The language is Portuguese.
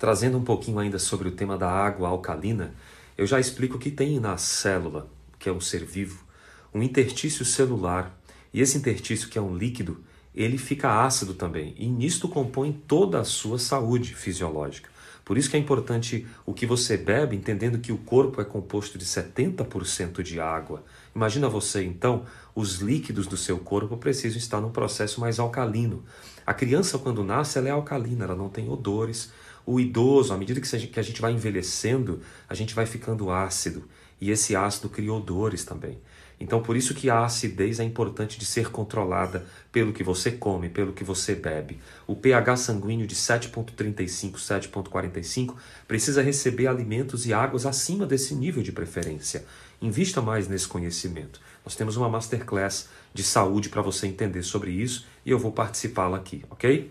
Trazendo um pouquinho ainda sobre o tema da água alcalina, eu já explico que tem na célula, que é um ser vivo, um interstício celular, e esse interstício, que é um líquido, ele fica ácido também, e nisto compõe toda a sua saúde fisiológica. Por isso que é importante o que você bebe, entendendo que o corpo é composto de 70% de água. Imagina você, então, os líquidos do seu corpo precisam estar num processo mais alcalino. A criança, quando nasce, ela é alcalina, ela não tem odores. O idoso, à medida que a gente vai envelhecendo, a gente vai ficando ácido. E esse ácido cria odores também. Então, por isso que a acidez é importante de ser controlada pelo que você come, pelo que você bebe. O pH sanguíneo de 7.35, 7.45 precisa receber alimentos e águas acima desse nível de preferência. Invista mais nesse conhecimento. Nós temos uma masterclass de saúde para você entender sobre isso e eu vou participá-la aqui, ok?